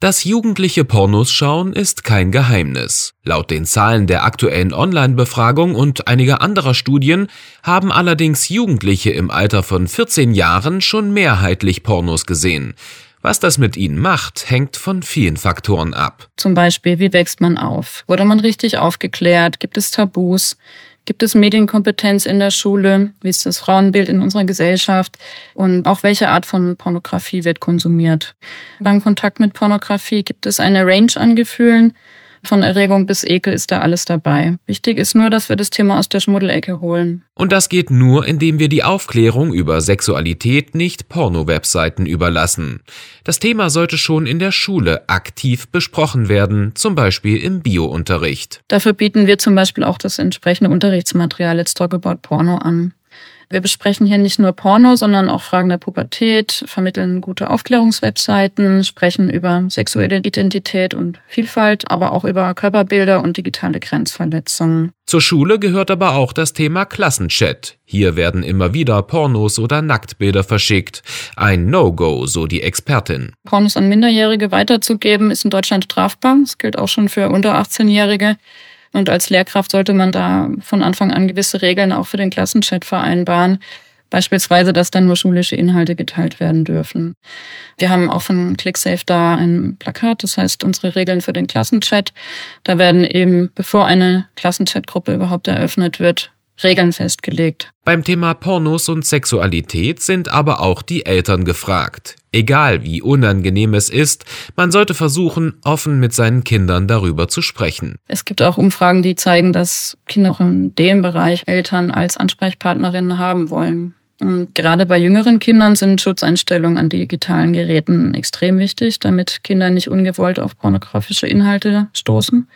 Dass Jugendliche Pornos schauen, ist kein Geheimnis. Laut den Zahlen der aktuellen Online-Befragung und einiger anderer Studien haben allerdings Jugendliche im Alter von 14 Jahren schon mehrheitlich Pornos gesehen. Was das mit ihnen macht, hängt von vielen Faktoren ab. Zum Beispiel, wie wächst man auf? Wurde man richtig aufgeklärt? Gibt es Tabus? Gibt es Medienkompetenz in der Schule? Wie ist das Frauenbild in unserer Gesellschaft? Und auch welche Art von Pornografie wird konsumiert? Beim Kontakt mit Pornografie gibt es eine Range an Gefühlen, von Erregung bis Ekel ist da alles dabei. Wichtig ist nur, dass wir das Thema aus der Schmuddelecke holen. Und das geht nur, indem wir die Aufklärung über Sexualität nicht Porno-Webseiten überlassen. Das Thema sollte schon in der Schule aktiv besprochen werden, zum Beispiel im Biounterricht. Dafür bieten wir zum Beispiel auch das entsprechende Unterrichtsmaterial Let's Talk About Porno an. Wir besprechen hier nicht nur Porno, sondern auch Fragen der Pubertät, vermitteln gute Aufklärungswebseiten, sprechen über sexuelle Identität und Vielfalt, aber auch über Körperbilder und digitale Grenzverletzungen. Zur Schule gehört aber auch das Thema Klassenchat. Hier werden immer wieder Pornos oder Nacktbilder verschickt. Ein No-Go, so die Expertin. Pornos an Minderjährige weiterzugeben, ist in Deutschland strafbar. Das gilt auch schon für unter 18-Jährige. Und als Lehrkraft sollte man da von Anfang an gewisse Regeln auch für den Klassenchat vereinbaren. Beispielsweise, dass dann nur schulische Inhalte geteilt werden dürfen. Wir haben auch von ClickSafe da ein Plakat, das heißt unsere Regeln für den Klassenchat. Da werden eben, bevor eine Klassenchatgruppe überhaupt eröffnet wird, Regeln festgelegt. Beim Thema Pornos und Sexualität sind aber auch die Eltern gefragt. Egal wie unangenehm es ist, man sollte versuchen, offen mit seinen Kindern darüber zu sprechen. Es gibt auch Umfragen, die zeigen, dass Kinder auch in dem Bereich Eltern als Ansprechpartnerinnen haben wollen. Und gerade bei jüngeren Kindern sind Schutzeinstellungen an digitalen Geräten extrem wichtig, damit Kinder nicht ungewollt auf pornografische Inhalte stoßen.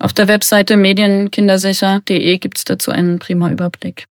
Auf der Webseite medienkindersicher.de gibt es dazu einen prima Überblick.